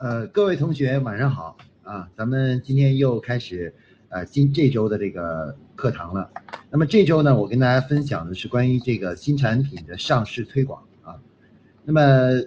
呃，各位同学晚上好啊！咱们今天又开始呃今这周的这个课堂了。那么这周呢，我跟大家分享的是关于这个新产品的上市推广啊。那么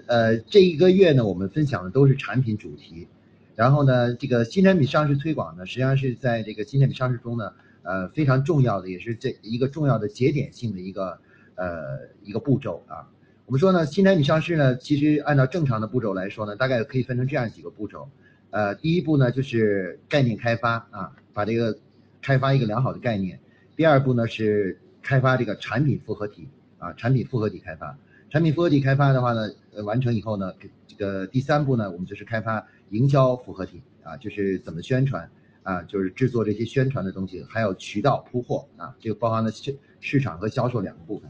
呃这一个月呢，我们分享的都是产品主题。然后呢，这个新产品上市推广呢，实际上是在这个新产品上市中呢，呃非常重要的，也是这一个重要的节点性的一个呃一个步骤啊。我们说呢，新产品上市呢，其实按照正常的步骤来说呢，大概可以分成这样几个步骤。呃，第一步呢就是概念开发啊，把这个开发一个良好的概念。第二步呢是开发这个产品复合体啊，产品复合体开发。产品复合体开发的话呢，呃，完成以后呢，这个第三步呢，我们就是开发营销复合体啊，就是怎么宣传啊，就是制作这些宣传的东西，还有渠道铺货啊，这个包含了市市场和销售两个部分。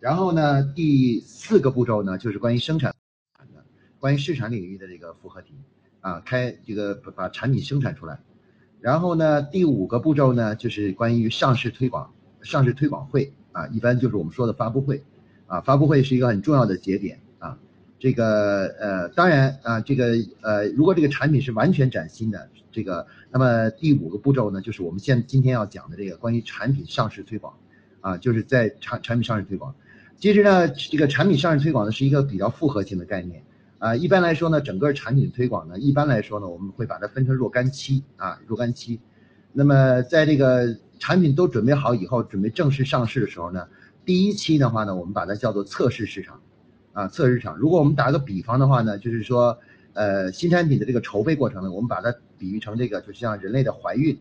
然后呢，第四个步骤呢，就是关于生产的，关于市场领域的这个复合体，啊，开这个把产品生产出来。然后呢，第五个步骤呢，就是关于上市推广，上市推广会啊，一般就是我们说的发布会，啊，发布会是一个很重要的节点啊。这个呃，当然啊，这个呃，如果这个产品是完全崭新的，这个，那么第五个步骤呢，就是我们现今天要讲的这个关于产品上市推广，啊，就是在产产品上市推广。其实呢，这个产品上市推广呢是一个比较复合性的概念啊。一般来说呢，整个产品推广呢，一般来说呢，我们会把它分成若干期啊，若干期。那么在这个产品都准备好以后，准备正式上市的时候呢，第一期的话呢，我们把它叫做测试市场啊，测试市场。如果我们打个比方的话呢，就是说，呃，新产品的这个筹备过程呢，我们把它比喻成这个，就像人类的怀孕，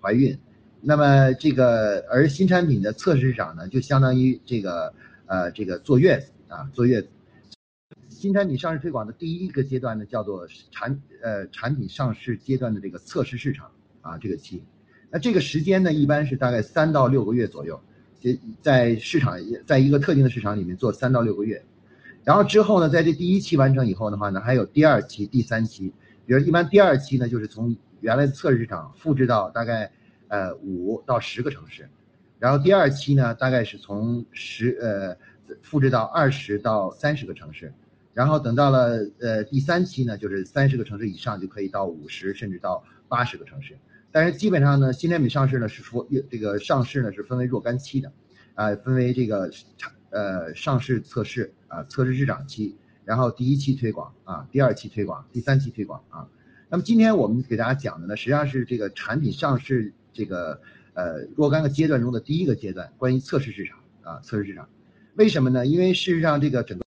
怀孕。那么这个而新产品的测试市场呢，就相当于这个。呃，这个坐月子啊，坐月子。新产品上市推广的第一个阶段呢，叫做产呃产品上市阶段的这个测试市场啊，这个期。那这个时间呢，一般是大概三到六个月左右，在市场在一个特定的市场里面做三到六个月。然后之后呢，在这第一期完成以后的话呢，还有第二期、第三期。比如一般第二期呢，就是从原来的测试市场复制到大概呃五到十个城市。然后第二期呢，大概是从十呃复制到二十到三十个城市，然后等到了呃第三期呢，就是三十个城市以上就可以到五十甚至到八十个城市。但是基本上呢，新产品上市呢是说这个上市呢是分为若干期的，啊，分为这个产呃上市测试啊测试市场期，然后第一期推广啊，第二期推广，第三期推广啊。那么今天我们给大家讲的呢，实际上是这个产品上市这个。呃，若干个阶段中的第一个阶段，关于测试市场啊，测试市场，为什么呢？因为事实上，这个整个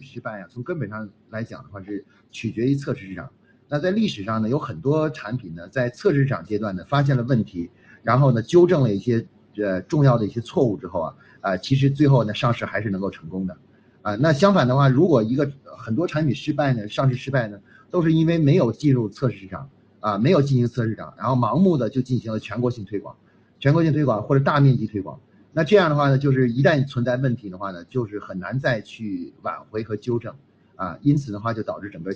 失败啊，从根本上来讲的话，是取决于测试市场。那在历史上呢，有很多产品呢，在测试市场阶段呢，发现了问题，然后呢，纠正了一些呃重要的一些错误之后啊，啊，其实最后呢，上市还是能够成功的，啊，那相反的话，如果一个很多产品失败呢，上市失败呢，都是因为没有进入测试市场啊，没有进行测试市场，然后盲目的就进行了全国性推广。全国性推广或者大面积推广，那这样的话呢，就是一旦存在问题的话呢，就是很难再去挽回和纠正，啊，因此的话就导致整个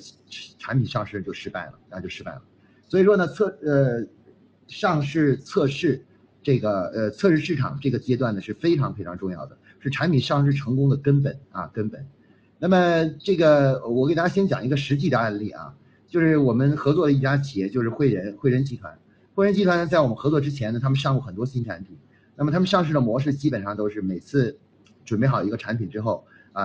产品上市就失败了，那就失败了。所以说呢，测呃上市测试这个呃测试市场这个阶段呢是非常非常重要的，是产品上市成功的根本啊根本。那么这个我给大家先讲一个实际的案例啊，就是我们合作的一家企业就是汇仁汇仁集团。汇仁集团在我们合作之前呢，他们上过很多新产品。那么他们上市的模式基本上都是每次准备好一个产品之后啊，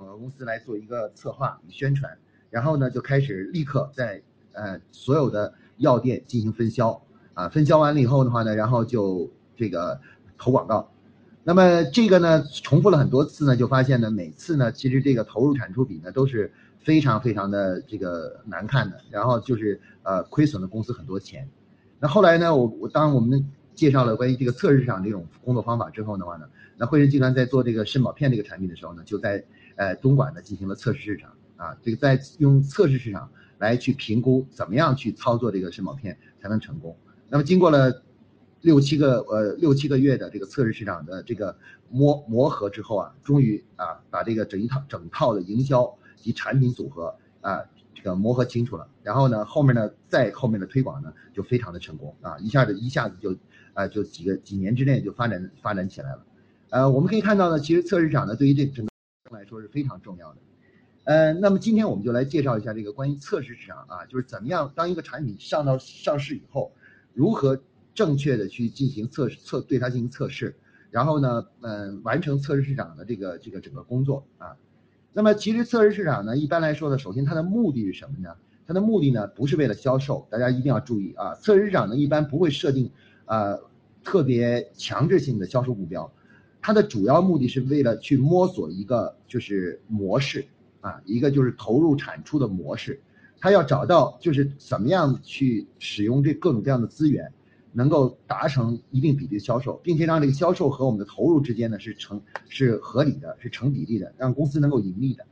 呃公司来做一个策划与宣传，然后呢就开始立刻在呃所有的药店进行分销啊，分销完了以后的话呢，然后就这个投广告。那么这个呢重复了很多次呢，就发现呢每次呢其实这个投入产出比呢都是非常非常的这个难看的，然后就是呃亏损了公司很多钱。那后来呢？我我当我们介绍了关于这个测试市场这种工作方法之后的话呢，那汇仁集团在做这个肾宝片这个产品的时候呢，就在呃东莞呢进行了测试市场啊，这个在用测试市场来去评估怎么样去操作这个肾宝片才能成功。那么经过了六七个呃六七个月的这个测试市场的这个磨磨合之后啊，终于啊把这个整一套整套的营销及产品组合啊。这个磨合清楚了，然后呢，后面呢，再后面的推广呢，就非常的成功啊，一下子一下子就，啊，就几个几年之内就发展发展起来了，呃，我们可以看到呢，其实测试场呢，对于这整个来说是非常重要的，呃，那么今天我们就来介绍一下这个关于测试市场啊，就是怎么样当一个产品上到上市以后，如何正确的去进行测试测对它进行测试，然后呢，嗯，完成测试市场的这个这个整个工作啊。那么其实测试市场呢，一般来说呢，首先它的目的是什么呢？它的目的呢，不是为了销售，大家一定要注意啊。测试市场呢，一般不会设定呃特别强制性的销售目标，它的主要目的是为了去摸索一个就是模式。啊，一个就是投入产出的模式，他要找到就是怎么样去使用这各种各样的资源，能够达成一定比例的销售，并且让这个销售和我们的投入之间呢是成是合理的，是成比例的，让公司能够盈利的，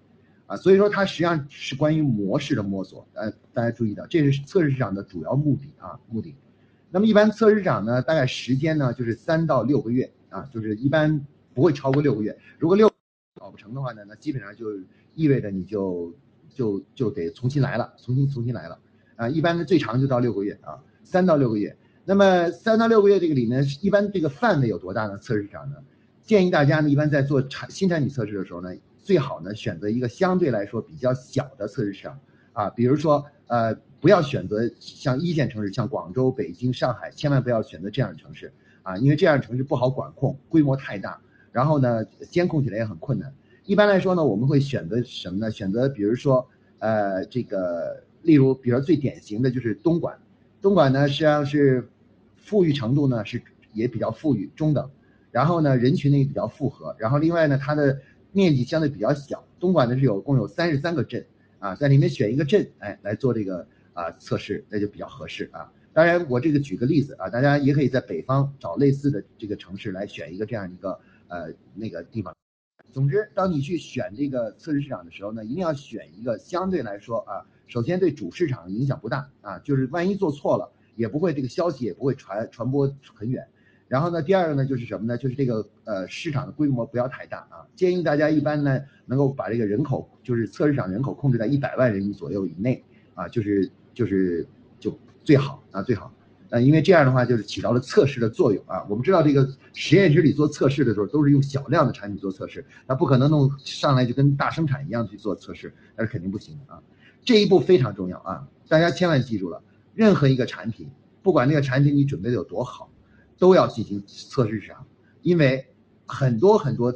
啊，所以说它实际上是关于模式的摸索，呃，大家注意到这是测试市场的主要目的啊，目的。那么一般测试市场呢，大概时间呢就是三到六个月啊，就是一般不会超过六个月，如果六搞不成的话呢，那基本上就。意味着你就就就得重新来了，重新重新来了，啊，一般的最长就到六个月啊，三到六个月。那么三到六个月这个里面，一般这个范围有多大呢？测试市场呢？建议大家呢，一般在做产新产品测试的时候呢，最好呢选择一个相对来说比较小的测试市场啊，比如说呃，不要选择像一线城市，像广州、北京、上海，千万不要选择这样的城市啊，因为这样的城市不好管控，规模太大，然后呢，监控起来也很困难。一般来说呢，我们会选择什么呢？选择比如说，呃，这个，例如，比如最典型的就是东莞，东莞呢实际上是富裕程度呢是也比较富裕中等，然后呢人群呢也比较复合，然后另外呢它的面积相对比较小，东莞呢是有共有三十三个镇啊，在里面选一个镇，哎来做这个啊测试，那就比较合适啊。当然我这个举个例子啊，大家也可以在北方找类似的这个城市来选一个这样一个呃那个地方。总之，当你去选这个测试市场的时候呢，一定要选一个相对来说啊，首先对主市场影响不大啊，就是万一做错了，也不会这个消息也不会传传播很远。然后呢，第二个呢就是什么呢？就是这个呃市场的规模不要太大啊，建议大家一般呢能够把这个人口就是测试场人口控制在一百万人左右以内啊，就是就是就最好啊最好。呃，因为这样的话就是起到了测试的作用啊。我们知道这个实验室里做测试的时候都是用小量的产品做测试，那不可能弄上来就跟大生产一样去做测试，那是肯定不行的啊。这一步非常重要啊，大家千万记住了，任何一个产品，不管那个产品你准备的有多好，都要进行测试市场，因为很多很多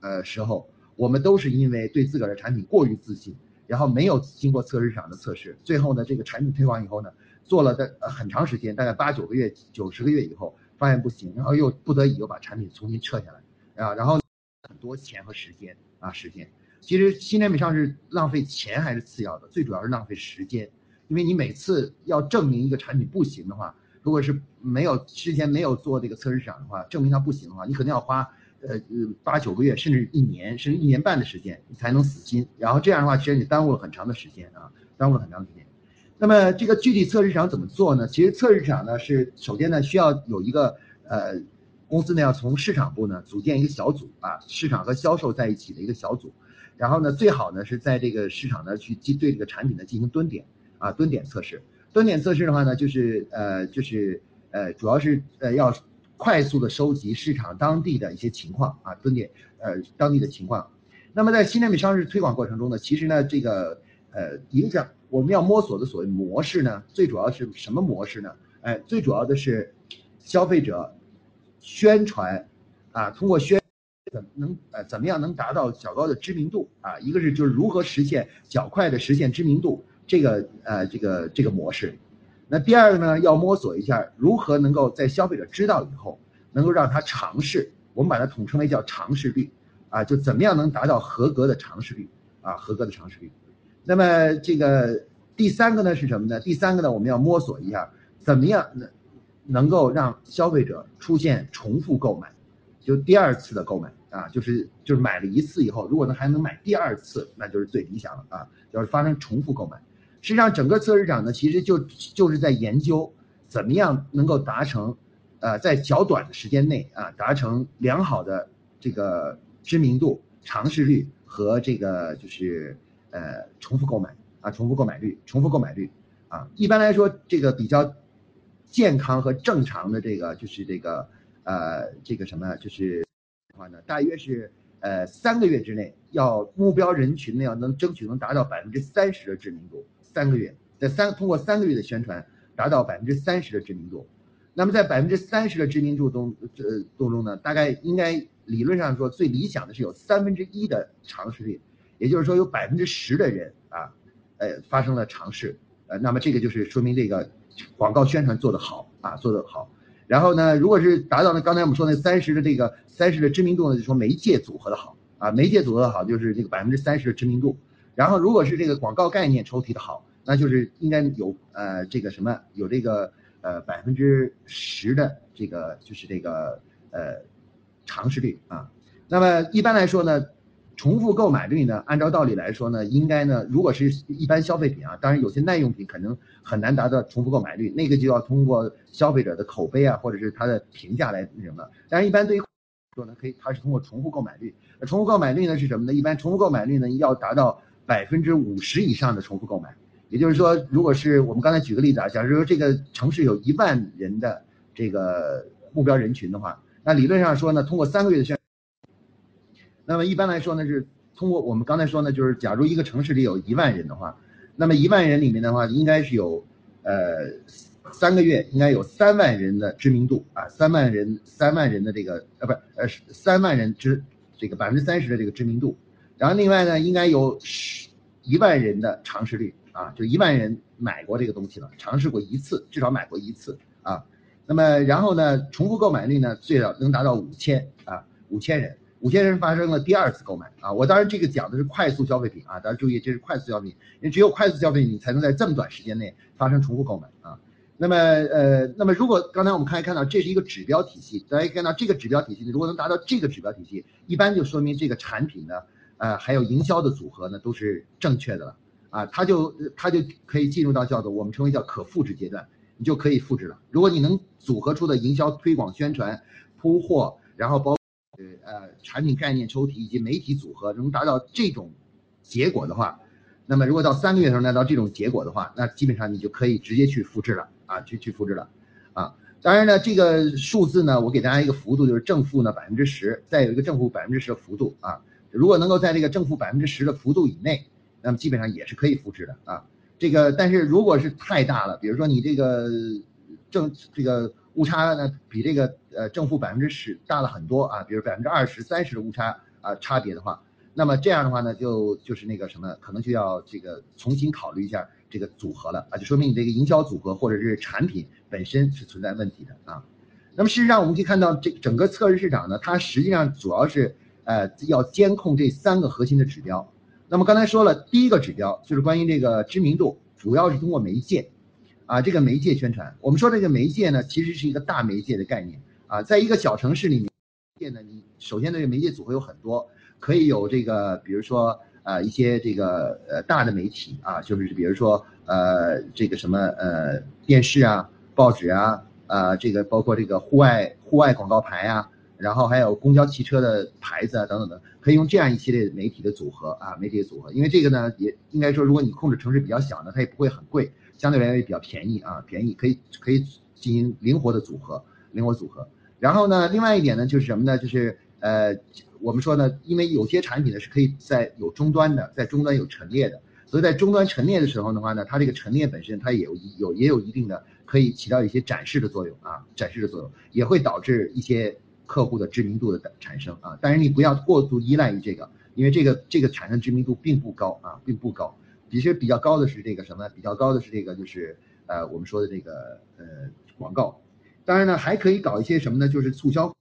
呃时候，我们都是因为对自个儿的产品过于自信，然后没有经过测试市场的测试，最后呢这个产品推广以后呢。做了的很长时间，大概八九个月、九十个月以后，发现不行，然后又不得已又把产品重新撤下来，啊，然后很多钱和时间啊，时间。其实新产品上市浪费钱还是次要的，最主要是浪费时间，因为你每次要证明一个产品不行的话，如果是没有之前没有做这个测试场的话，证明它不行的话，你可能要花呃呃八九个月，甚至一年，甚至一年半的时间，你才能死心。然后这样的话，其实你耽误了很长的时间啊，耽误了很长时间。那么这个具体测试场怎么做呢？其实测试场呢是首先呢需要有一个呃公司呢要从市场部呢组建一个小组啊，市场和销售在一起的一个小组，然后呢最好呢是在这个市场呢去进对这个产品呢进行蹲点啊蹲点测试。蹲点测试的话呢就是呃就是呃主要是呃要快速的收集市场当地的一些情况啊蹲点呃当地的情况。那么在新产品上市推广过程中呢，其实呢这个呃影响。我们要摸索的所谓模式呢，最主要是什么模式呢？哎，最主要的是消费者宣传啊，通过宣怎么能呃怎么样能达到较高的知名度啊？一个是就是如何实现较快的实现知名度，这个呃这个这个模式。那第二个呢，要摸索一下如何能够在消费者知道以后，能够让他尝试，我们把它统称为叫尝试率啊，就怎么样能达到合格的尝试率啊，合格的尝试率。那么这个第三个呢是什么呢？第三个呢，我们要摸索一下，怎么样能能够让消费者出现重复购买，就第二次的购买啊，就是就是买了一次以后，如果呢还能买第二次，那就是最理想了啊，就是发生重复购买。实际上，整个测试场呢，其实就就是在研究怎么样能够达成，呃，在较短的时间内啊，达成良好的这个知名度、尝试率和这个就是。呃，重复购买啊，重复购买率，重复购买率啊，一般来说，这个比较健康和正常的这个就是这个呃，这个什么，就是的话呢，大约是呃。三个月之内要目标人群呢要能争取能达到百分之三十的知名度，三个月在三通过三个月的宣传达到百分之三十的知名度。那么在百分之三十的知名度中，呃当中呢，大概应该理论上说最理想的是有三分之一的尝试率，也就是说有百分之十的人啊，呃发生了尝试，呃那么这个就是说明这个广告宣传做得好啊，做得好。然后呢，如果是达到了刚才我们说那三十的这个三十的知名度呢，就说媒介组合的好啊，媒介组合的好就是这个百分之三十的知名度。然后如果是这个广告概念抽题的好，那就是应该有呃这个什么有这个。呃，百分之十的这个就是这个呃尝试率啊。那么一般来说呢，重复购买率呢，按照道理来说呢，应该呢，如果是一般消费品啊，当然有些耐用品可能很难达到重复购买率，那个就要通过消费者的口碑啊，或者是他的评价来那什么。但是一般对于说呢，可以它是通过重复购买率。重复购买率呢是什么呢？一般重复购买率呢要达到百分之五十以上的重复购买。也就是说，如果是我们刚才举个例子啊，假如说这个城市有一万人的这个目标人群的话，那理论上说呢，通过三个月的宣，那么一般来说呢，是通过我们刚才说呢，就是假如一个城市里有一万人的话，那么一万人里面的话，应该是有呃三个月应该有三万人的知名度啊，三万人三万人的这个呃不是呃三万人知这个百分之三十的这个知名度，然后另外呢，应该有十一万人的尝试率。啊，就一万人买过这个东西了，尝试过一次，至少买过一次啊。那么然后呢，重复购买率呢，最少能达到五千啊，五千人，五千人发生了第二次购买啊。我当然这个讲的是快速消费品啊，大家注意，这是快速消费品，因为只有快速消费品你才能在这么短时间内发生重复购买啊。那么呃，那么如果刚才我们可以看到，这是一个指标体系，大家看到这个指标体系，如果能达到这个指标体系，一般就说明这个产品呢，呃，还有营销的组合呢，都是正确的了。啊，它就它就可以进入到叫做我们称为叫可复制阶段，你就可以复制了。如果你能组合出的营销推广宣传、铺货，然后包呃产品概念抽题以及媒体组合，能达到这种结果的话，那么如果到三个月的时候达到这种结果的话，那基本上你就可以直接去复制了啊，去去复制了啊。当然呢，这个数字呢，我给大家一个幅度，就是正负呢百分之十，再有一个正负百分之十的幅度啊。如果能够在这个正负百分之十的幅度以内。那么基本上也是可以复制的啊，这个但是如果是太大了，比如说你这个正这个误差呢比这个呃正负百分之十大了很多啊，比如百分之二十三十的误差啊差别的话，那么这样的话呢就就是那个什么，可能就要这个重新考虑一下这个组合了啊，就说明你这个营销组合或者是产品本身是存在问题的啊。那么事实上我们可以看到，这整个测试市场呢，它实际上主要是呃要监控这三个核心的指标。那么刚才说了，第一个指标就是关于这个知名度，主要是通过媒介，啊，这个媒介宣传。我们说这个媒介呢，其实是一个大媒介的概念啊，在一个小城市里面，介呢，你首先这个媒介组合有很多，可以有这个，比如说呃一些这个呃大的媒体啊，就是比如说呃这个什么呃电视啊、报纸啊，呃这个包括这个户外户外广告牌啊。然后还有公交汽车的牌子啊，等等的，可以用这样一系列媒体的组合啊，媒体的组合，因为这个呢，也应该说，如果你控制城市比较小呢，它也不会很贵，相对来说也比较便宜啊，便宜可以可以进行灵活的组合，灵活组合。然后呢，另外一点呢，就是什么呢？就是呃，我们说呢，因为有些产品呢是可以在有终端的，在终端有陈列的，所以在终端陈列的时候的话呢，它这个陈列本身它也有有也有一定的可以起到一些展示的作用啊，展示的作用也会导致一些。客户的知名度的产生啊，但是你不要过度依赖于这个，因为这个这个产生知名度并不高啊，并不高。其实比较高的是这个什么？比较高的是这个就是呃我们说的这个呃广告。当然呢，还可以搞一些什么呢？就是促销。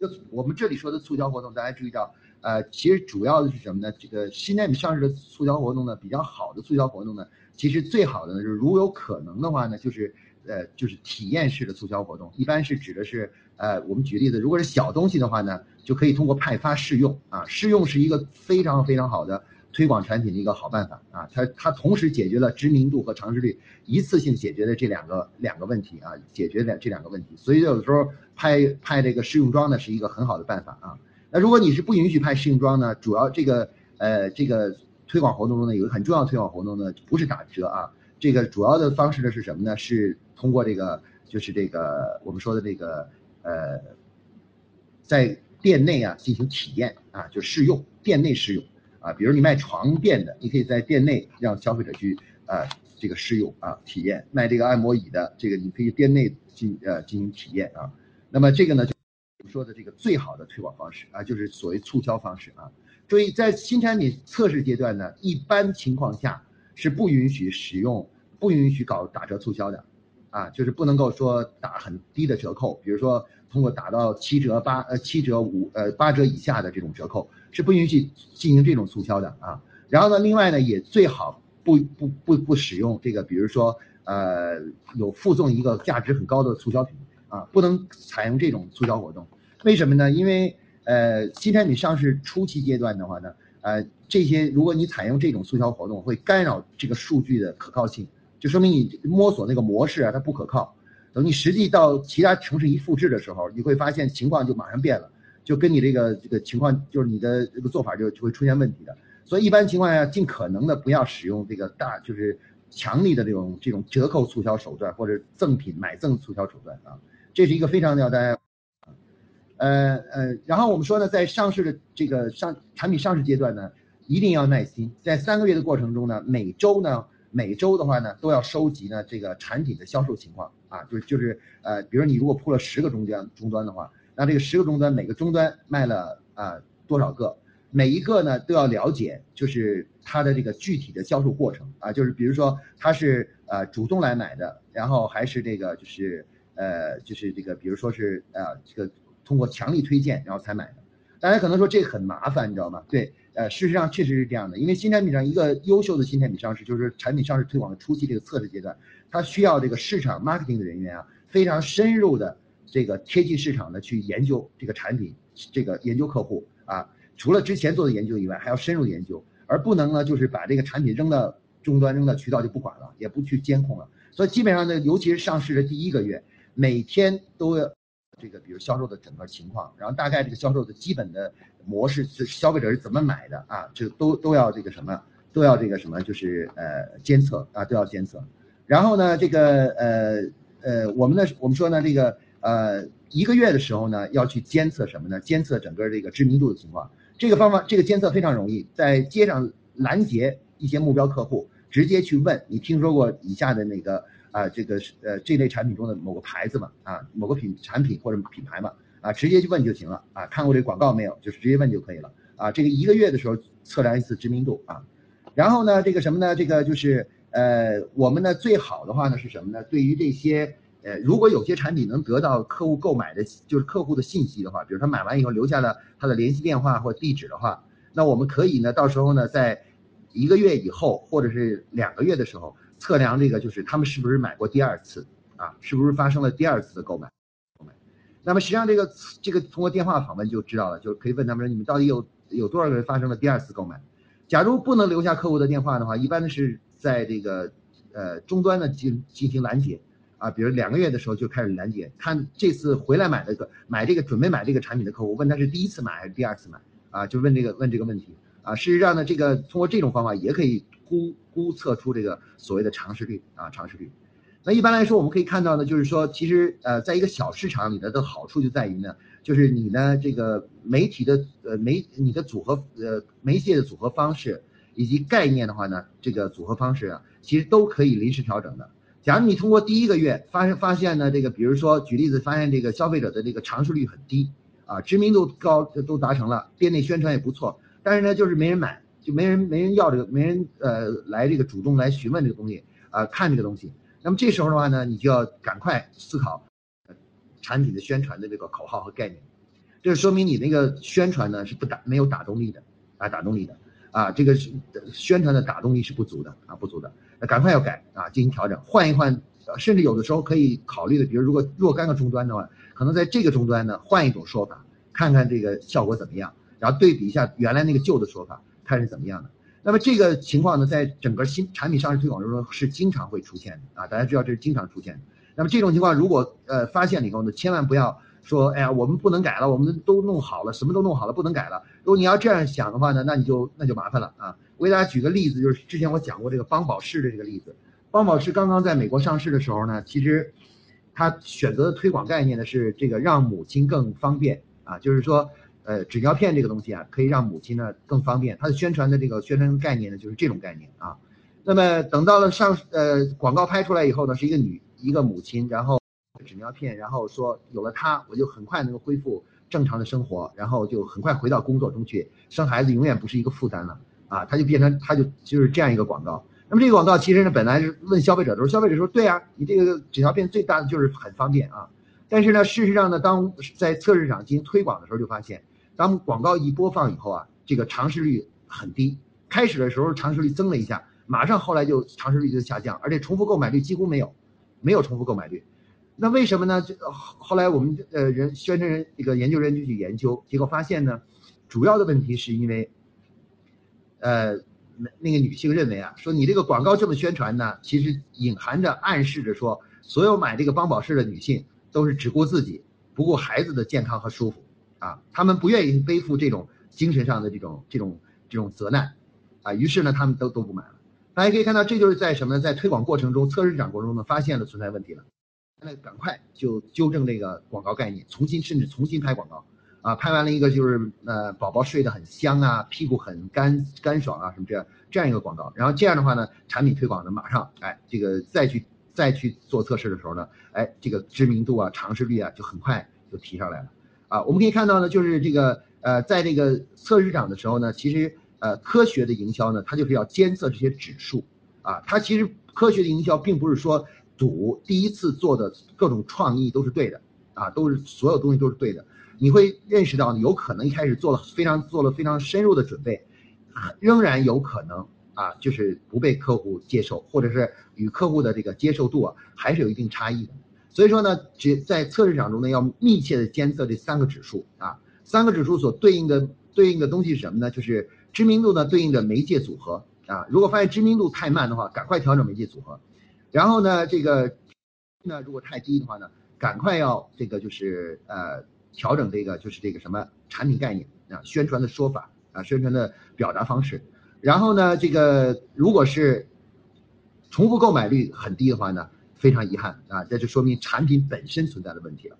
就我们这里说的促销活动，大家注意到呃，其实主要的是什么呢？这个新产品上市的促销活动呢，比较好的促销活动呢，其实最好的呢是如有可能的话呢，就是呃就是体验式的促销活动，一般是指的是。呃，我们举例子，如果是小东西的话呢，就可以通过派发试用啊，试用是一个非常非常好的推广产品的一个好办法啊，它它同时解决了知名度和尝试率，一次性解决了这两个两个问题啊，解决了这两个问题，所以有的时候派派这个试用装呢是一个很好的办法啊。那如果你是不允许派试用装呢，主要这个呃这个推广活动中呢有一个很重要的推广活动呢不是打折啊，这个主要的方式呢是什么呢？是通过这个就是这个我们说的这个。呃，在店内啊进行体验啊，就试用，店内试用啊，比如你卖床垫的，你可以在店内让消费者去啊这个试用啊体验，卖这个按摩椅的，这个你可以店内进呃进行体验啊。那么这个呢，就我们说的这个最好的推广方式啊，就是所谓促销方式啊。注意，在新产品测试阶段呢，一般情况下是不允许使用，不允许搞打折促销的。啊，就是不能够说打很低的折扣，比如说通过打到七折八呃七折五呃八折以下的这种折扣是不允许进行这种促销的啊。然后呢，另外呢也最好不不不不使用这个，比如说呃有附赠一个价值很高的促销品啊，不能采用这种促销活动。为什么呢？因为呃新产品上市初期阶段的话呢，呃这些如果你采用这种促销活动，会干扰这个数据的可靠性。就说明你摸索那个模式啊，它不可靠。等你实际到其他城市一复制的时候，你会发现情况就马上变了，就跟你这个这个情况，就是你的这个做法就就会出现问题的。所以一般情况下，尽可能的不要使用这个大就是强力的这种这种折扣促销手段或者赠品买赠促销手段啊，这是一个非常要大家，呃呃，然后我们说呢，在上市的这个上产品上市阶段呢，一定要耐心，在三个月的过程中呢，每周呢。每周的话呢，都要收集呢这个产品的销售情况啊，就是就是呃，比如你如果铺了十个终端终端的话，那这个十个终端每个终端卖了啊多少个，每一个呢都要了解，就是它的这个具体的销售过程啊，就是比如说他是呃主动来买的，然后还是这个就是呃就是这个比如说是呃这个通过强力推荐然后才买的，大家可能说这很麻烦，你知道吗？对。呃，事实上确实是这样的，因为新产品上一个优秀的新产品上市，就是产品上市推广的初期这个测试阶段，它需要这个市场 marketing 的人员啊，非常深入的这个贴近市场的去研究这个产品，这个研究客户啊，除了之前做的研究以外，还要深入研究，而不能呢就是把这个产品扔到终端扔到渠道就不管了，也不去监控了，所以基本上呢，尤其是上市的第一个月，每天都要。这个比如销售的整个情况，然后大概这个销售的基本的模式是消费者是怎么买的啊？这都都要这个什么，都要这个什么，就是呃监测啊，都要监测。然后呢，这个呃呃，我们呢，我们说呢，这个呃一个月的时候呢，要去监测什么呢？监测整个这个知名度的情况。这个方法，这个监测非常容易，在街上拦截一些目标客户，直接去问你听说过以下的那个。啊，这个是呃这类产品中的某个牌子嘛，啊，某个品产品或者品牌嘛，啊，直接去问就行了，啊，看过这广告没有，就是直接问就可以了，啊，这个一个月的时候测量一次知名度啊，然后呢，这个什么呢？这个就是呃，我们呢最好的话呢是什么呢？对于这些呃，如果有些产品能得到客户购买的，就是客户的信息的话，比如他买完以后留下了他的联系电话或地址的话，那我们可以呢，到时候呢，在一个月以后或者是两个月的时候。测量这个就是他们是不是买过第二次啊？是不是发生了第二次的购买？那么实际上这个这个通过电话访问就知道了，就可以问他们说你们到底有有多少个人发生了第二次购买？假如不能留下客户的电话的话，一般的是在这个呃终端呢进进行拦截啊，比如两个月的时候就开始拦截，看这次回来买的个买这个准备买这个产品的客户，问他是第一次买还是第二次买啊？就问这个问这个问题啊。事实上呢，这个通过这种方法也可以。估估测出这个所谓的尝试率啊，尝试率。那一般来说，我们可以看到呢，就是说，其实呃，在一个小市场里的的好处就在于呢，就是你呢这个媒体的呃媒你的组合呃媒介的组合方式以及概念的话呢，这个组合方式啊，其实都可以临时调整的。假如你通过第一个月发现发现呢，这个比如说举例子，发现这个消费者的这个尝试率很低啊，知名度高都达成了，店内宣传也不错，但是呢，就是没人买。就没人没人要这个，没人呃来这个主动来询问这个东西啊，看这个东西。那么这时候的话呢，你就要赶快思考产品的宣传的这个口号和概念。这说明你那个宣传呢是不打没有打动力的啊，打动力的啊，这个宣传的打动力是不足的啊，不足的。赶快要改啊，进行调整，换一换，甚至有的时候可以考虑的，比如如果若干个终端的话，可能在这个终端呢换一种说法，看看这个效果怎么样，然后对比一下原来那个旧的说法。看是怎么样的，那么这个情况呢，在整个新产品上市推广中是经常会出现的啊，大家知道这是经常出现的。那么这种情况如果呃发现了以后呢，千万不要说，哎呀，我们不能改了，我们都弄好了，什么都弄好了，不能改了。如果你要这样想的话呢，那你就那就麻烦了啊。我给大家举个例子，就是之前我讲过这个邦宝适的这个例子。邦宝适刚刚在美国上市的时候呢，其实他选择的推广概念呢是这个让母亲更方便啊，就是说。呃纸尿片这个东西啊，可以让母亲呢更方便。它的宣传的这个宣传概念呢，就是这种概念啊。那么等到了上呃广告拍出来以后呢，是一个女一个母亲，然后纸尿片，然后说有了它，我就很快能够恢复正常的生活，然后就很快回到工作中去，生孩子永远不是一个负担了啊，它就变成它就就是这样一个广告。那么这个广告其实呢，本来是问消费者的时候，消费者说对啊，你这个纸尿片最大的就是很方便啊。但是呢，事实上呢，当在测试场进行推广的时候，就发现，当广告一播放以后啊，这个尝试率很低。开始的时候尝试率增了一下，马上后来就尝试率就下降，而且重复购买率几乎没有，没有重复购买率。那为什么呢？就后来我们呃人宣传人这个研究人员就去研究，结果发现呢，主要的问题是因为，呃，那那个女性认为啊，说你这个广告这么宣传呢，其实隐含着暗示着说，所有买这个邦宝适的女性。都是只顾自己，不顾孩子的健康和舒服，啊，他们不愿意背负这种精神上的这种这种这种责难，啊，于是呢，他们都都不买了。大家可以看到，这就是在什么呢？在推广过程中、测试市场过程中呢，发现了存在问题了，那赶快就纠正这个广告概念，重新甚至重新拍广告，啊，拍完了一个就是呃，宝宝睡得很香啊，屁股很干干爽啊，什么这样这样一个广告，然后这样的话呢，产品推广呢，马上哎，这个再去。再去做测试的时候呢，哎，这个知名度啊、尝试率啊，就很快就提上来了，啊，我们可以看到呢，就是这个呃，在这个测试场的时候呢，其实呃，科学的营销呢，它就是要监测这些指数，啊，它其实科学的营销并不是说赌第一次做的各种创意都是对的，啊，都是所有东西都是对的，你会认识到有可能一开始做了非常做了非常深入的准备，仍然有可能。啊，就是不被客户接受，或者是与客户的这个接受度啊，还是有一定差异的。所以说呢，只在测试场中呢，要密切的监测这三个指数啊，三个指数所对应的对应的东西是什么呢？就是知名度呢对应的媒介组合啊。如果发现知名度太慢的话，赶快调整媒介组合。然后呢，这个那如果太低的话呢，赶快要这个就是呃调整这个就是这个什么产品概念啊，宣传的说法啊，宣传的表达方式。然后呢，这个如果是重复购买率很低的话呢，非常遗憾啊，这就说明产品本身存在的问题了，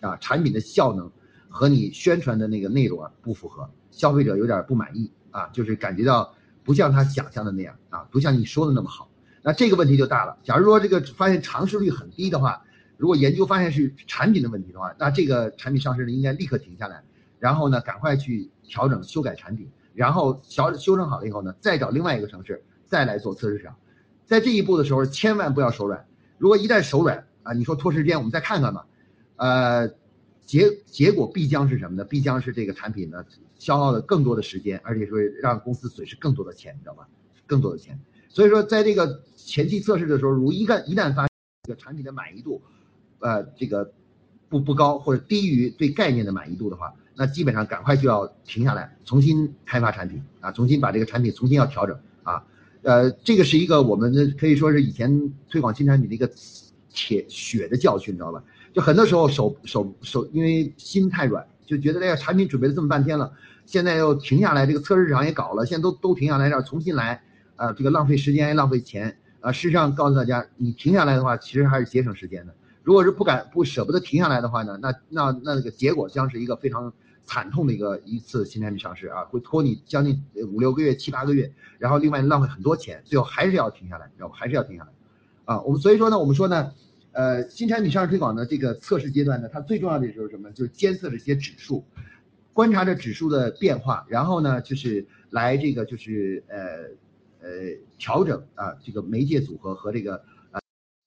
啊，产品的效能和你宣传的那个内容啊不符合，消费者有点不满意啊，就是感觉到不像他想象的那样啊，不像你说的那么好，那这个问题就大了。假如说这个发现尝试率很低的话，如果研究发现是产品的问题的话，那这个产品上市呢应该立刻停下来，然后呢赶快去调整修改产品。然后调修正好了以后呢，再找另外一个城市再来做测试场，在这一步的时候千万不要手软。如果一旦手软啊，你说拖时间，我们再看看吧，呃，结结果必将是什么呢？必将是这个产品呢消耗了更多的时间，而且说让公司损失更多的钱，你知道吧？更多的钱。所以说，在这个前期测试的时候，如一旦一旦发这个产品的满意度，呃，这个不不高或者低于对概念的满意度的话。那基本上赶快就要停下来，重新开发产品啊，重新把这个产品重新要调整，呃，这个是一个我们可以说是以前推广新产品的一个铁血的教训，你知道吧？就很多时候手手手因为心太软，就觉得这个产品准备了这么半天了，现在又停下来，这个测试场也搞了，现在都都停下来，要重新来啊，这个浪费时间浪费钱啊。事实上告诉大家，你停下来的话，其实还是节省时间的。如果是不敢不舍不得停下来的话呢，那那那个结果将是一个非常。惨痛的一个一次新产品上市啊，会拖你将近五六个月、七八个月，然后另外浪费很多钱，最后还是要停下来，知道吧？还是要停下来，啊，我们所以说呢，我们说呢，呃，新产品上市推广的这个测试阶段呢，它最重要的就是什么？就是监测这些指数，观察着指数的变化，然后呢，就是来这个就是呃呃调整啊这个媒介组合和这个啊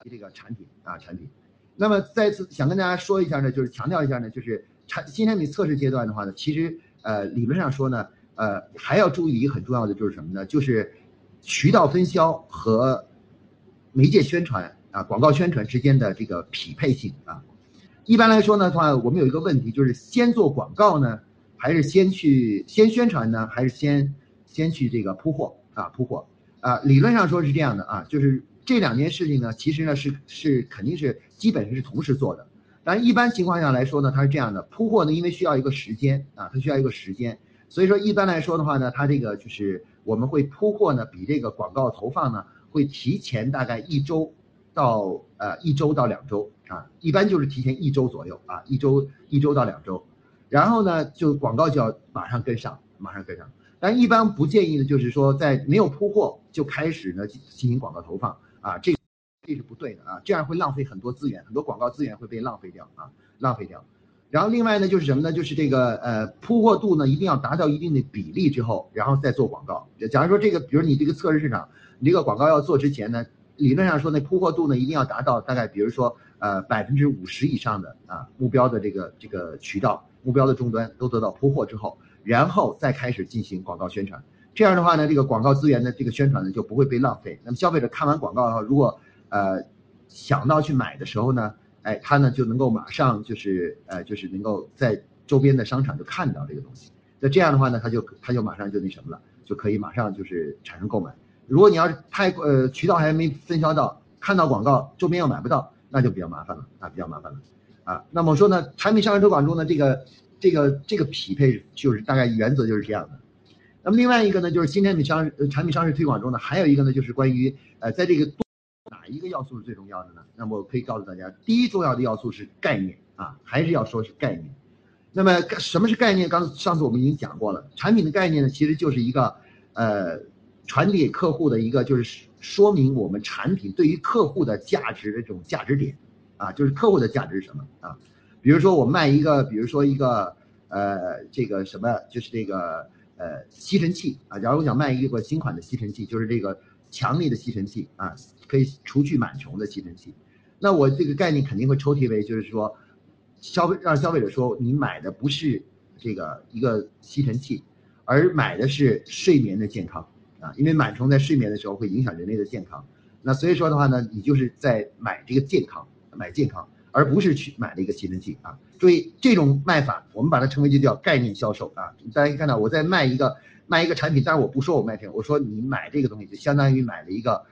这个产品啊产品。那么再次想跟大家说一下呢，就是强调一下呢，就是。产新产品测试阶段的话呢，其实呃理论上说呢，呃还要注意一个很重要的就是什么呢？就是渠道分销和媒介宣传啊广告宣传之间的这个匹配性啊。一般来说呢话，我们有一个问题就是先做广告呢，还是先去先宣传呢，还是先先去这个铺货啊铺货啊？理论上说是这样的啊，就是这两件事情呢，其实呢是是肯定是基本上是同时做的。但一般情况下来说呢，它是这样的，铺货呢，因为需要一个时间啊，它需要一个时间，所以说一般来说的话呢，它这个就是我们会铺货呢，比这个广告投放呢会提前大概一周到呃一周到两周啊，一般就是提前一周左右啊，一周一周到两周，然后呢，就广告就要马上跟上，马上跟上。但一般不建议的就是说，在没有铺货就开始呢进行广告投放啊，这这是不对的啊，这样会浪费很多资源，很多广告资源会被浪费掉啊，浪费掉。然后另外呢，就是什么呢？就是这个呃铺货度呢，一定要达到一定的比例之后，然后再做广告。假如说这个，比如你这个测试市场，你这个广告要做之前呢，理论上说那铺货度呢，一定要达到大概，比如说呃百分之五十以上的啊目标的这个这个渠道目标的终端都得到铺货之后，然后再开始进行广告宣传。这样的话呢，这个广告资源的这个宣传呢就不会被浪费。那么消费者看完广告的话，如果呃想到去买的时候呢？哎，他呢就能够马上就是呃，就是能够在周边的商场就看到这个东西。那这样的话呢，他就他就马上就那什么了，就可以马上就是产生购买。如果你要是太呃渠道还没分销到，看到广告周边又买不到，那就比较麻烦了啊，比较麻烦了啊。那么说呢，产品上市推广中的这个这个这个匹配就是大概原则就是这样的。那么另外一个呢，就是新产品上产品上市推广中呢，还有一个呢，就是关于呃在这个。哪一个要素是最重要的呢？那么我可以告诉大家，第一重要的要素是概念啊，还是要说是概念。那么什么是概念？刚上次我们已经讲过了，产品的概念呢，其实就是一个呃传递给客户的一个，就是说明我们产品对于客户的价值的这种价值点啊，就是客户的价值是什么啊？比如说我卖一个，比如说一个呃这个什么，就是这个呃吸尘器啊，假如我想卖一个新款的吸尘器，就是这个。强力的吸尘器啊，可以除去螨虫的吸尘器。那我这个概念肯定会抽提为，就是说，消费让消费者说，你买的不是这个一个吸尘器，而买的是睡眠的健康啊。因为螨虫在睡眠的时候会影响人类的健康。那所以说的话呢，你就是在买这个健康，买健康，而不是去买了一个吸尘器啊。注意这种卖法，我们把它称为就叫概念销售啊。大家可以看到我在卖一个。卖一个产品，但是我不说我卖这个，我说你买这个东西就相当于买了一个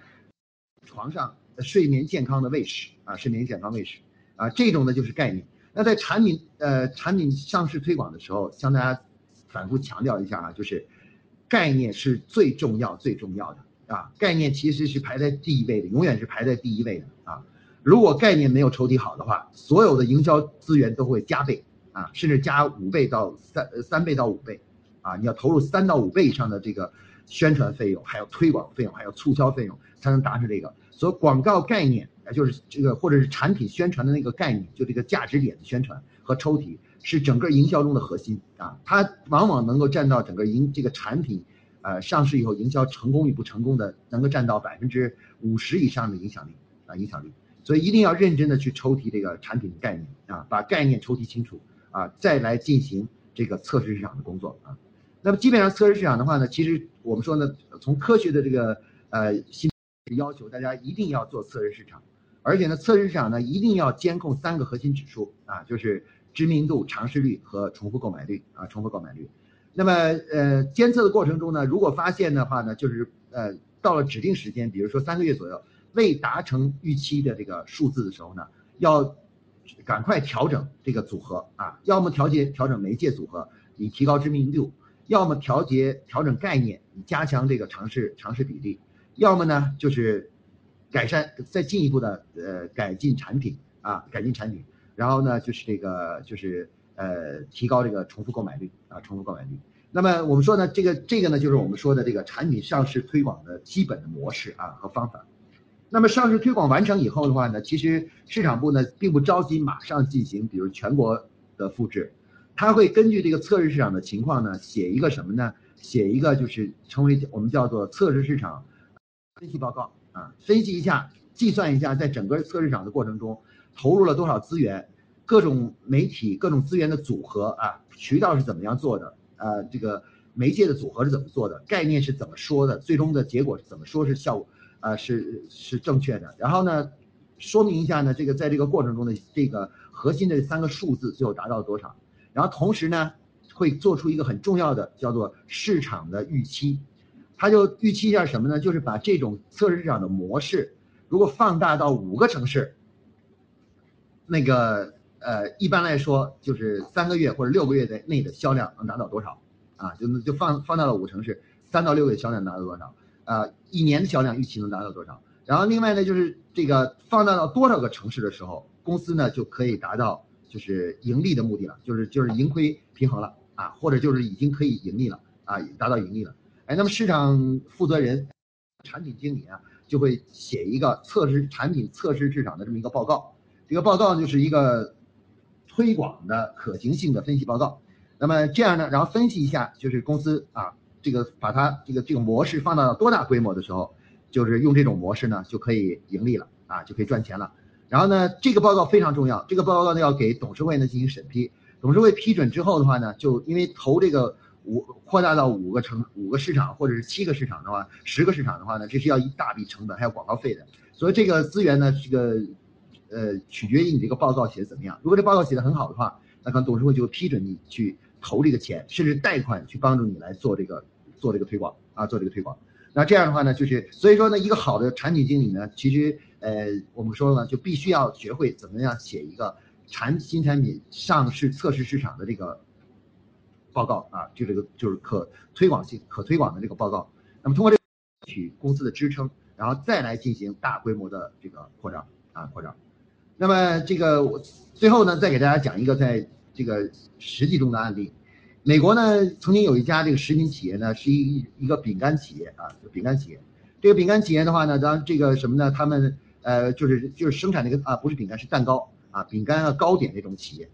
床上睡眠健康的卫士啊，睡眠健康卫士啊，这种呢就是概念。那在产品呃产品上市推广的时候，向大家反复强调一下啊，就是概念是最重要最重要的啊，概念其实是排在第一位的，永远是排在第一位的啊。如果概念没有抽屉好的话，所有的营销资源都会加倍啊，甚至加五倍到三三倍到五倍。啊，你要投入三到五倍以上的这个宣传费用，还有推广费用，还有促销费用，才能达成这个。所以广告概念啊，就是这个或者是产品宣传的那个概念，就这个价值点的宣传和抽提，是整个营销中的核心啊。它往往能够占到整个营这个产品，呃，上市以后营销成功与不成功的，能够占到百分之五十以上的影响力啊，影响力。所以一定要认真的去抽提这个产品的概念啊，把概念抽提清楚啊，再来进行这个测试市场的工作啊。那么基本上测试市场的话呢，其实我们说呢，从科学的这个呃新要求，大家一定要做测试市场，而且呢，测试市场呢一定要监控三个核心指数啊，就是知名度、尝试率和重复购买率啊，重复购买率。那么呃，监测的过程中呢，如果发现的话呢，就是呃到了指定时间，比如说三个月左右未达成预期的这个数字的时候呢，要赶快调整这个组合啊，要么调节调整媒介组合以提高知名度。要么调节调整概念，加强这个尝试尝试比例；要么呢就是改善再进一步的呃改进产品啊，改进产品，然后呢就是这个就是呃提高这个重复购买率啊，重复购买率。那么我们说呢，这个这个呢就是我们说的这个产品上市推广的基本的模式啊和方法。那么上市推广完成以后的话呢，其实市场部呢并不着急马上进行，比如全国的复制。他会根据这个测试市场的情况呢，写一个什么呢？写一个就是成为我们叫做测试市场分析报告啊，分析一下，计算一下，在整个测试场的过程中投入了多少资源，各种媒体、各种资源的组合啊，渠道是怎么样做的啊？这个媒介的组合是怎么做的？概念是怎么说的？最终的结果是怎么说是效果啊？是是正确的。然后呢，说明一下呢，这个在这个过程中的这个核心的三个数字最后达到了多少？然后同时呢，会做出一个很重要的叫做市场的预期，他就预期一下什么呢？就是把这种测试市场的模式，如果放大到五个城市，那个呃，一般来说就是三个月或者六个月的内的销量能达到多少？啊，就就放放大到了五城市，三到六个月销量达到多少？啊，一年的销量预期能达到多少？然后另外呢，就是这个放大到多少个城市的时候，公司呢就可以达到。就是盈利的目的了，就是就是盈亏平衡了啊，或者就是已经可以盈利了啊，达到盈利了。哎，那么市场负责人、产品经理啊，就会写一个测试产品测试市场的这么一个报告。这个报告就是一个推广的可行性的分析报告。那么这样呢，然后分析一下，就是公司啊，这个把它这个这个模式放到多大规模的时候，就是用这种模式呢，就可以盈利了啊，就可以赚钱了。然后呢，这个报告非常重要，这个报告呢要给董事会呢进行审批。董事会批准之后的话呢，就因为投这个。五扩大到五个城五个市场或者是七个市场的话，十个市场的话呢，这是要一大笔成本，还有广告费的。所以这个资源呢，这个呃取决于你这个报告写的怎么样。如果这报告写的很好的话，那可能董事会就会批准你去投这个钱，甚至贷款去帮助你来做这个做这个推广啊，做这个推广。那这样的话呢，就是所以说呢，一个好的产品经理呢，其实呃我们说了，就必须要学会怎么样写一个产新产品上市测试市场的这个。报告啊，就这个就是可推广性、可推广的这个报告。那么通过这取公司的支撑，然后再来进行大规模的这个扩张啊，扩张。那么这个我最后呢，再给大家讲一个在这个实际中的案例。美国呢，曾经有一家这个食品企业呢，是一一个饼干企业啊，饼干企业。这个饼干企业的话呢，当这个什么呢？他们呃，就是就是生产那个啊，不是饼干，是蛋糕啊，饼干啊糕点那种企业。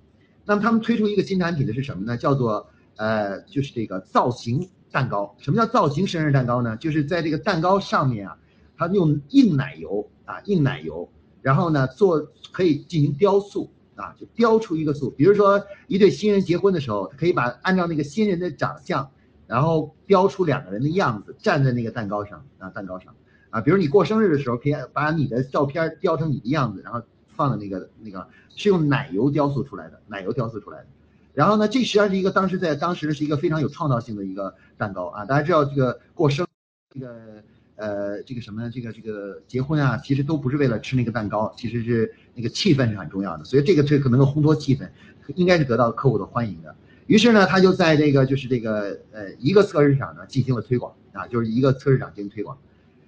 那么他们推出一个新产品的是什么呢？叫做呃，就是这个造型蛋糕。什么叫造型生日蛋糕呢？就是在这个蛋糕上面啊，它用硬奶油啊，硬奶油，然后呢做可以进行雕塑啊，就雕出一个塑。比如说一对新人结婚的时候，可以把按照那个新人的长相，然后雕出两个人的样子，站在那个蛋糕上啊，蛋糕上啊。比如你过生日的时候，可以把你的照片雕成你的样子，然后放在那个那个是用奶油雕塑出来的，奶油雕塑出来的。然后呢，这实际上是一个当时在当时是一个非常有创造性的一个蛋糕啊！大家知道这个过生，这个呃这个什么这个这个结婚啊，其实都不是为了吃那个蛋糕，其实是那个气氛是很重要的，所以这个这可能够烘托气氛，应该是得到客户的欢迎的。于是呢，他就在这个就是这个呃一个测试场呢进行了推广啊，就是一个测试场进行推广，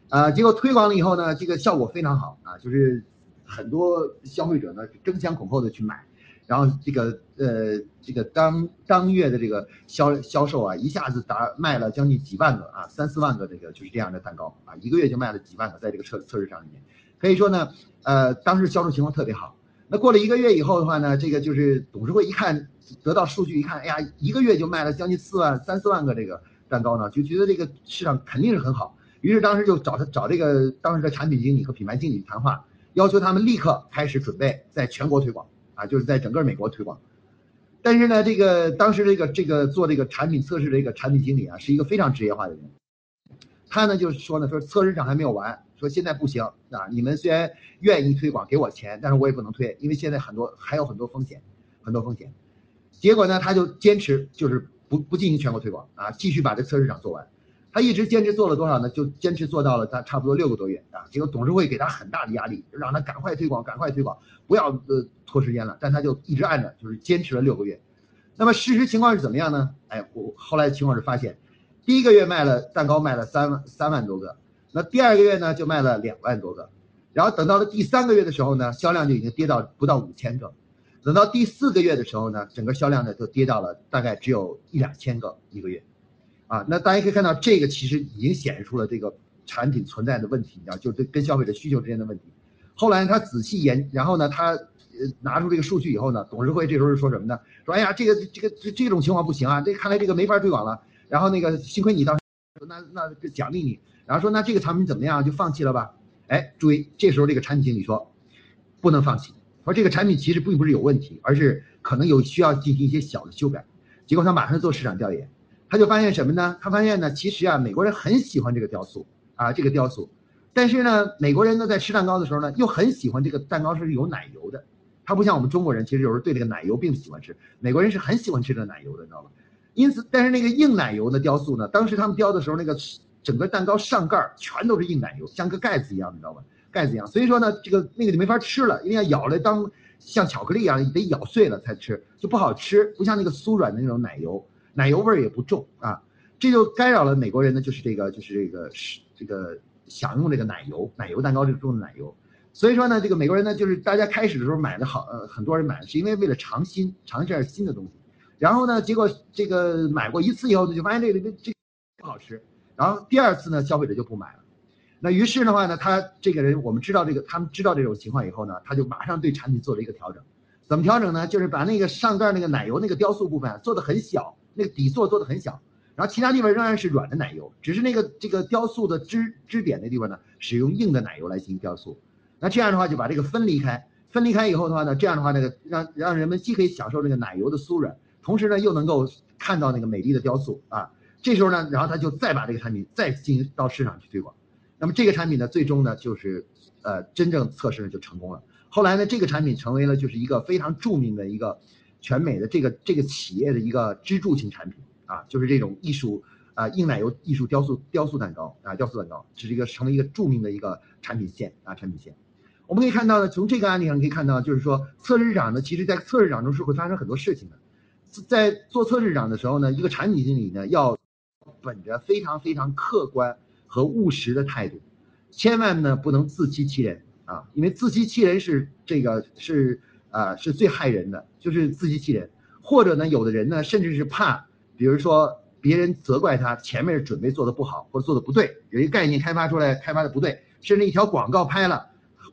啊，结果推广了以后呢，这个效果非常好啊，就是很多消费者呢争先恐后的去买。然后这个呃，这个当当月的这个销销售啊，一下子达卖了将近几万个啊，三四万个这个就是这样的蛋糕啊，一个月就卖了几万个，在这个测测试场里面，可以说呢，呃，当时销售情况特别好。那过了一个月以后的话呢，这个就是董事会一看得到数据一看，哎呀，一个月就卖了将近四万三四万个这个蛋糕呢，就觉得这个市场肯定是很好。于是当时就找他找这个当时的产品经理和品牌经理谈话，要求他们立刻开始准备在全国推广。啊，就是在整个美国推广，但是呢，这个当时这个这个做这个产品测试的这个产品经理啊，是一个非常职业化的人，他呢就是说呢，说测试场还没有完，说现在不行啊，你们虽然愿意推广给我钱，但是我也不能推，因为现在很多还有很多风险，很多风险。结果呢，他就坚持就是不不进行全国推广啊，继续把这测试场做完。他一直坚持做了多少呢？就坚持做到了他差不多六个多月啊。结果董事会给他很大的压力，让他赶快推广，赶快推广，不要呃拖时间了。但他就一直按着，就是坚持了六个月。那么事实情况是怎么样呢？哎，我后来情况是发现，第一个月卖了蛋糕卖了三万三万多个，那第二个月呢就卖了两万多个，然后等到了第三个月的时候呢，销量就已经跌到不到五千个，等到第四个月的时候呢，整个销量呢就跌到了大概只有一两千个一个月。啊，那大家可以看到，这个其实已经显示出了这个产品存在的问题，你知道，就是跟消费者需求之间的问题。后来他仔细研，然后呢，他呃拿出这个数据以后呢，董事会这时候是说什么呢？说哎呀，这个这个这这种情况不行啊，这看来这个没法推广了。然后那个幸亏你当时，那那奖励你，然后说那这个产品怎么样？就放弃了吧？哎，注意，这时候这个产品经理说，不能放弃，说这个产品其实并不是有问题，而是可能有需要进行一些小的修改。结果他马上做市场调研。他就发现什么呢？他发现呢，其实啊，美国人很喜欢这个雕塑啊，这个雕塑。但是呢，美国人呢在吃蛋糕的时候呢，又很喜欢这个蛋糕是有奶油的。他不像我们中国人，其实有时候对这个奶油并不喜欢吃。美国人是很喜欢吃这个奶油的，你知道吗？因此，但是那个硬奶油的雕塑呢，当时他们雕的时候，那个整个蛋糕上盖全都是硬奶油，像个盖子一样，你知道吗？盖子一样。所以说呢，这个那个就没法吃了，因为要咬了当像巧克力一样，得咬碎了才吃，就不好吃，不像那个酥软的那种奶油。奶油味儿也不重啊，这就干扰了美国人呢，就是这个，就是这个是这个享用这个奶油，奶油蛋糕这种的奶油，所以说呢，这个美国人呢，就是大家开始的时候买的好，呃，很多人买是因为为了尝新，尝一下新的东西。然后呢，结果这个买过一次以后呢，就发现这个这个不好吃。然后第二次呢，消费者就不买了。那于是的话呢，他这个人我们知道这个，他们知道这种情况以后呢，他就马上对产品做了一个调整。怎么调整呢？就是把那个上盖那个奶油那个雕塑部分做的很小，那个底座做的很小，然后其他地方仍然是软的奶油，只是那个这个雕塑的支支点的地方呢，使用硬的奶油来进行雕塑。那这样的话就把这个分离开，分离开以后的话呢，这样的话那个让让人们既可以享受这个奶油的酥软，同时呢又能够看到那个美丽的雕塑啊。这时候呢，然后他就再把这个产品再进行到市场去推广。那么这个产品呢，最终呢就是呃真正测试呢就成功了。后来呢，这个产品成为了就是一个非常著名的一个全美的这个这个企业的一个支柱型产品啊，就是这种艺术啊硬奶油艺术雕塑雕塑蛋糕啊雕塑蛋糕，是一个成为一个著名的一个产品线啊产品线。我们可以看到呢，从这个案例上可以看到，就是说测试市场呢，其实在测试市场中是会发生很多事情的。在做测试市场的时候呢，一个产品经理呢，要本着非常非常客观和务实的态度，千万呢不能自欺欺人啊，因为自欺欺人是这个是啊是最害人的，就是自欺欺人。或者呢，有的人呢，甚至是怕，比如说别人责怪他前面准备做的不好或者做的不对，有一个概念开发出来开发的不对，甚至一条广告拍了。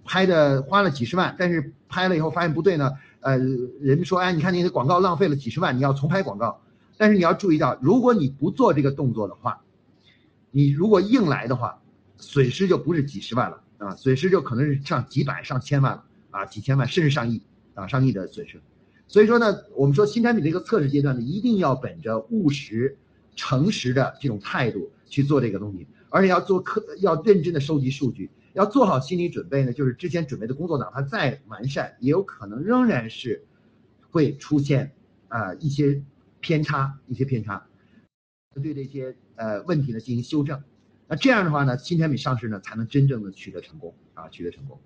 拍的花了几十万，但是拍了以后发现不对呢，呃，人们说，哎，你看你的广告浪费了几十万，你要重拍广告。但是你要注意到，如果你不做这个动作的话，你如果硬来的话，损失就不是几十万了啊，损失就可能是上几百上千万了啊，几千万甚至上亿啊，上亿的损失。所以说呢，我们说新产品的一个测试阶段呢，一定要本着务实、诚实的这种态度去做这个东西，而且要做客，要认真的收集数据。要做好心理准备呢，就是之前准备的工作，哪怕再完善，也有可能仍然是会出现啊一些偏差，一些偏差，对这些呃问题呢进行修正。那这样的话呢，新产品上市呢才能真正的取得成功啊，取得成功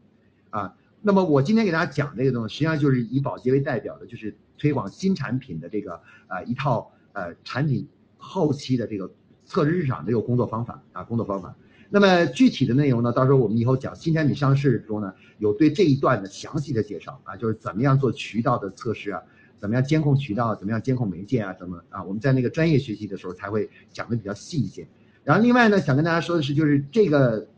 啊。那么我今天给大家讲这个东西，实际上就是以宝洁为代表的，就是推广新产品的这个啊一套呃产品后期的这个测试市场的这个工作方法啊工作方法。那么具体的内容呢？到时候我们以后讲新产品上市中呢，有对这一段的详细的介绍啊，就是怎么样做渠道的测试啊，怎么样监控渠道，怎么样监控媒介啊，怎么啊？我们在那个专业学习的时候才会讲的比较细一些。然后另外呢，想跟大家说的是，就是这个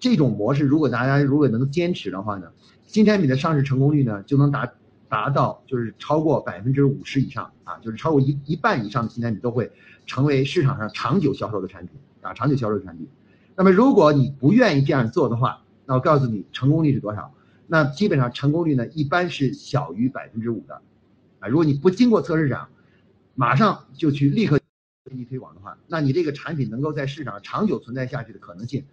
这种模式，如果大家如果能坚持的话呢，新产品的上市成功率呢就能达达到就是超过百分之五十以上啊，就是超过一一半以上的新产品都会成为市场上长久销售的产品啊，长久销售的产品。那么如果你不愿意这样做的话，那我告诉你成功率是多少？那基本上成功率呢一般是小于百分之五的，啊，如果你不经过测试场，马上就去立刻进行推广的话，那你这个产品能够在市场上长久存在下去的可能性，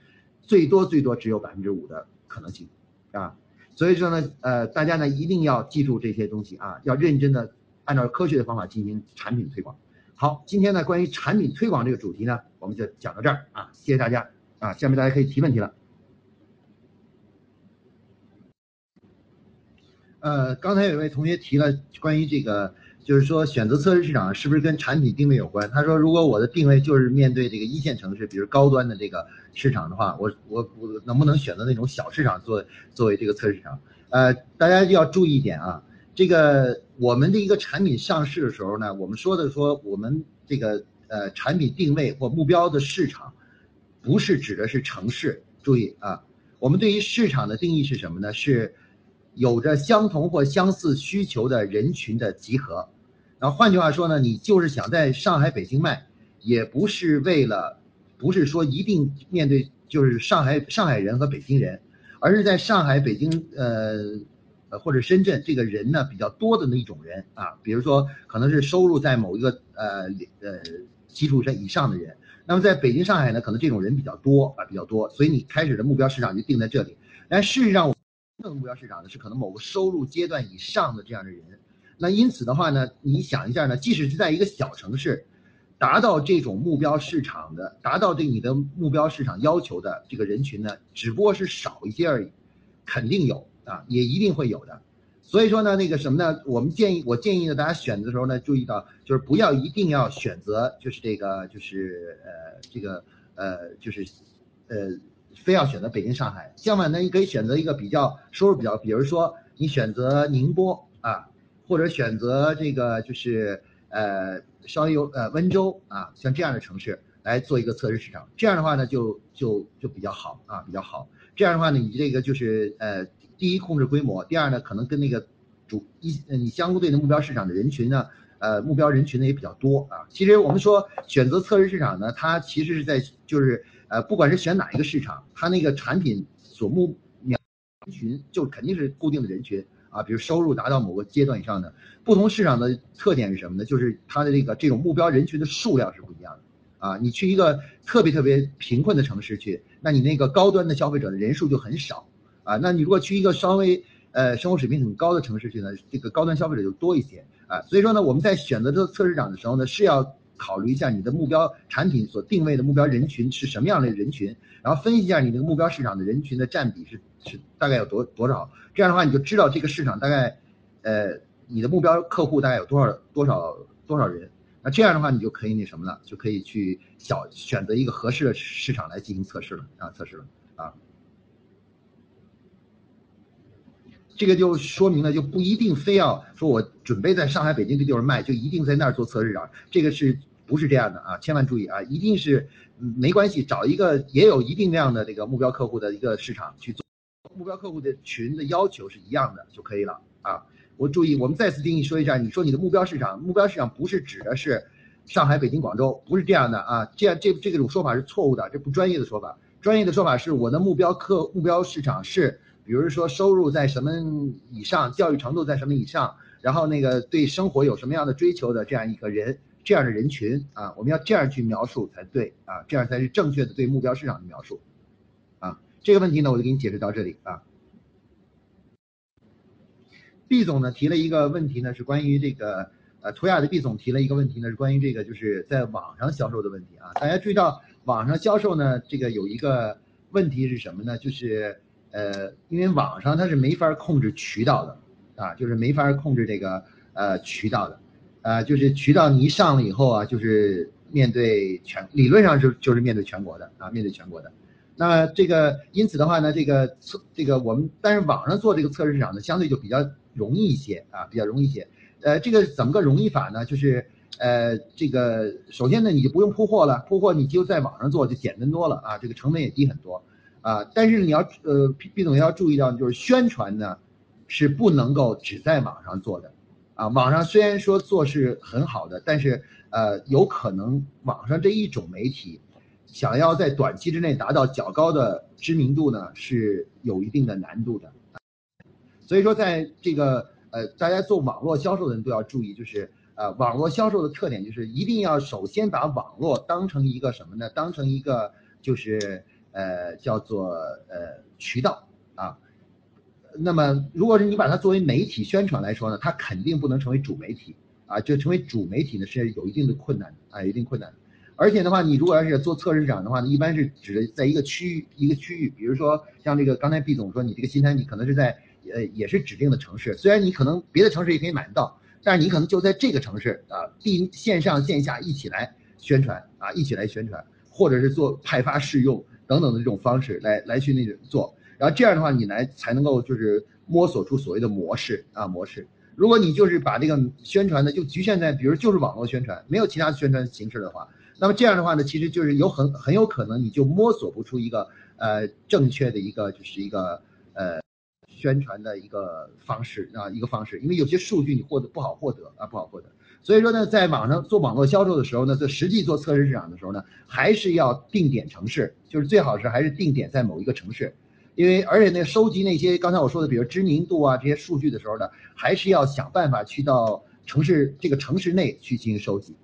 最多最多只有百分之五的可能性，啊，所以说呢，呃，大家呢一定要记住这些东西啊，要认真的按照科学的方法进行产品推广。好，今天呢关于产品推广这个主题呢，我们就讲到这儿啊，谢谢大家。啊，下面大家可以提问题了。呃，刚才有位同学提了关于这个，就是说选择测试市场是不是跟产品定位有关？他说，如果我的定位就是面对这个一线城市，比如高端的这个市场的话，我我我能不能选择那种小市场做作为这个测试场？呃，大家就要注意一点啊，这个我们的一个产品上市的时候呢，我们说的说我们这个呃产品定位或目标的市场。不是指的是城市，注意啊，我们对于市场的定义是什么呢？是有着相同或相似需求的人群的集合。然后换句话说呢，你就是想在上海、北京卖，也不是为了，不是说一定面对就是上海上海人和北京人，而是在上海、北京呃呃或者深圳这个人呢比较多的那一种人啊，比如说可能是收入在某一个呃呃基础上以上的人。那么在北京、上海呢，可能这种人比较多啊，比较多，所以你开始的目标市场就定在这里。但事实上，真正的目标市场呢，是可能某个收入阶段以上的这样的人。那因此的话呢，你想一下呢，即使是在一个小城市，达到这种目标市场的，达到对你的目标市场要求的这个人群呢，只不过是少一些而已，肯定有啊，也一定会有的。所以说呢，那个什么呢？我们建议，我建议呢，大家选择的时候呢，注意到就是不要一定要选择，就是这个，就是呃，这个呃，就是呃，非要选择北京、上海。相反呢，你可以选择一个比较收入比较，比如说你选择宁波啊，或者选择这个就是呃稍微有呃温州啊，像这样的城市来做一个测试市场。这样的话呢，就就就比较好啊，比较好。这样的话呢，你这个就是呃，第一控制规模，第二呢，可能跟那个主一你相对的目标市场的人群呢。呃，目标人群呢也比较多啊。其实我们说选择测试市场呢，它其实是在就是呃，不管是选哪一个市场，它那个产品所目瞄人群就肯定是固定的人群啊。比如收入达到某个阶段以上的，不同市场的特点是什么呢？就是它的这个这种目标人群的数量是不一样的啊。你去一个特别特别贫困的城市去，那你那个高端的消费者的人数就很少啊。那你如果去一个稍微呃生活水平很高的城市去呢，这个高端消费者就多一些。啊，所以说呢，我们在选择这个测试场的时候呢，是要考虑一下你的目标产品所定位的目标人群是什么样的人群，然后分析一下你那个目标市场的人群的占比是是大概有多多少，这样的话你就知道这个市场大概，呃，你的目标客户大概有多少多少多少人，那这样的话你就可以那什么了，就可以去小选择一个合适的市场来进行测试了啊，测试了啊。这个就说明了，就不一定非要说我准备在上海、北京这地方卖，就一定在那儿做测试场。这个是不是这样的啊？千万注意啊！一定是没关系，找一个也有一定量的这个目标客户的一个市场去做，目标客户的群的要求是一样的就可以了啊！我注意，我们再次定义说一下，你说你的目标市场，目标市场不是指的是上海、北京、广州，不是这样的啊！这样这这种说法是错误的，这不专业的说法。专业的说法是我的目标客目标市场是。比如说收入在什么以上，教育程度在什么以上，然后那个对生活有什么样的追求的这样一个人，这样的人群啊，我们要这样去描述才对啊，这样才是正确的对目标市场的描述啊。这个问题呢，我就给你解释到这里啊。毕总呢提了一个问题呢，是关于这个呃，图雅的毕总提了一个问题呢，是关于这个就是在网上销售的问题啊。大家注意到网上销售呢，这个有一个问题是什么呢？就是。呃，因为网上它是没法控制渠道的，啊，就是没法控制这个呃渠道的，呃，就是渠道你一上了以后啊，就是面对全，理论上是就是面对全国的啊，面对全国的。那这个因此的话呢，这个测这个我们，但是网上做这个测试市场呢，相对就比较容易一些啊，比较容易一些。呃，这个怎么个容易法呢？就是呃，这个首先呢，你就不用铺货了，铺货你就在网上做就简单多了啊，这个成本也低很多。啊，但是你要呃，毕总要注意到，就是宣传呢，是不能够只在网上做的，啊，网上虽然说做是很好的，但是呃，有可能网上这一种媒体，想要在短期之内达到较高的知名度呢，是有一定的难度的。所以说，在这个呃，大家做网络销售的人都要注意，就是呃，网络销售的特点就是一定要首先把网络当成一个什么呢？当成一个就是。呃，叫做呃渠道啊，那么如果是你把它作为媒体宣传来说呢，它肯定不能成为主媒体啊，就成为主媒体呢是有一定的困难啊，一定困难。而且的话，你如果要是做测试场的话呢，一般是指的在一个区域一个区域，比如说像这个刚才毕总说你这个新产品可能是在呃也是指定的城市，虽然你可能别的城市也可以买得到，但是你可能就在这个城市啊，并线上线下一起来宣传啊，一起来宣传，或者是做派发试用。等等的这种方式来来去那个做，然后这样的话你来才能够就是摸索出所谓的模式啊模式。如果你就是把这个宣传呢就局限在比如就是网络宣传，没有其他宣传形式的话，那么这样的话呢其实就是有很很有可能你就摸索不出一个呃正确的一个就是一个呃宣传的一个方式啊一个方式，因为有些数据你获得不好获得啊不好获得。所以说呢，在网上做网络销售的时候呢，在实际做测试市场的时候呢，还是要定点城市，就是最好是还是定点在某一个城市，因为而且呢，收集那些刚才我说的，比如知名度啊这些数据的时候呢，还是要想办法去到城市这个城市内去进行收集，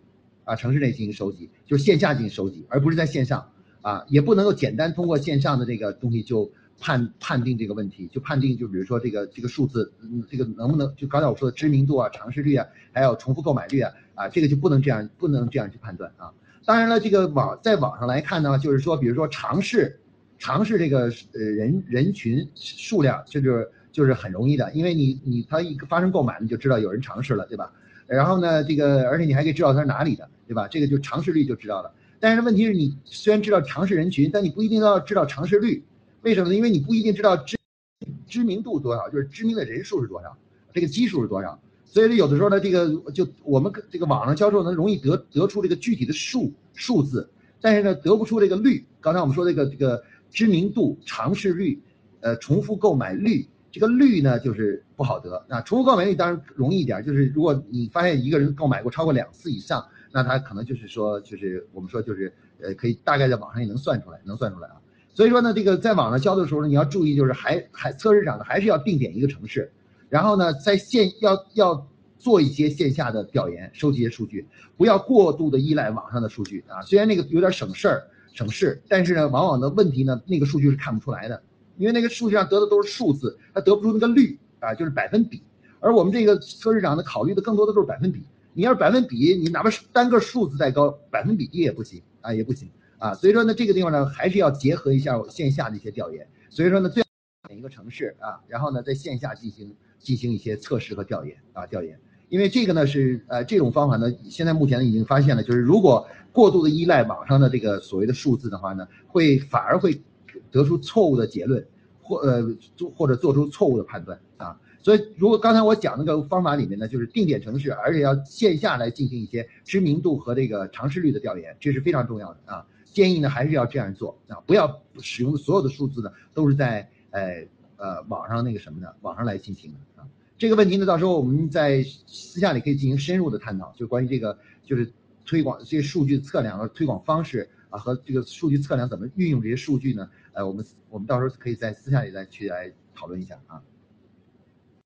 啊，城市内进行收集，就是线下进行收集，而不是在线上，啊，也不能够简单通过线上的这个东西就。判判定这个问题，就判定就比如说这个这个数字，嗯，这个能不能就刚才我说的知名度啊、尝试率啊，还有重复购买率啊，啊，这个就不能这样，不能这样去判断啊。当然了，这个网在网上来看呢，就是说，比如说尝试，尝试这个呃人人群数量，这就是就是很容易的，因为你你他一发生购买，你就知道有人尝试了，对吧？然后呢，这个而且你还可以知道他是哪里的，对吧？这个就尝试率就知道了。但是问题是你虽然知道尝试人群，但你不一定要知道尝试率。为什么呢？因为你不一定知道知知名度多少，就是知名的人数是多少，这个基数是多少。所以有的时候呢，这个就我们这个网上销售呢，容易得得出这个具体的数数字，但是呢，得不出这个率。刚才我们说这个这个知名度、尝试率、呃重复购买率，这个率呢就是不好得。那重复购买率当然容易一点，就是如果你发现一个人购买过超过两次以上，那他可能就是说就是我们说就是呃可以大概在网上也能算出来，能算出来啊。所以说呢，这个在网上销的时候呢，你要注意就是还还测试场呢还是要定点一个城市。然后呢，在线要要做一些线下的调研，收集一些数据，不要过度的依赖网上的数据啊。虽然那个有点省事儿、省事，但是呢，往往的问题呢，那个数据是看不出来的，因为那个数据上得的都是数字，它得不出那个率啊，就是百分比。而我们这个测试场呢，考虑的更多的都是百分比。你要是百分比，你哪怕是单个数字再高，百分比低也不行啊，也不行啊。所以说呢，这个地方呢，还是要结合一下线下的一些调研。所以说呢，最选一个城市啊，然后呢，在线下进行。进行一些测试和调研啊，调研，因为这个呢是呃这种方法呢，现在目前已经发现了，就是如果过度的依赖网上的这个所谓的数字的话呢，会反而会得出错误的结论，或呃做或者做出错误的判断啊。所以如果刚才我讲那个方法里面呢，就是定点城市，而且要线下来进行一些知名度和这个尝试率的调研，这是非常重要的啊。建议呢还是要这样做啊，不要使用所有的数字呢都是在呃。呃，网上那个什么的，网上来进行的啊，这个问题呢，到时候我们在私下里可以进行深入的探讨，就关于这个就是推广这些数据测量和推广方式啊，和这个数据测量怎么运用这些数据呢？呃，我们我们到时候可以在私下里再去来讨论一下啊。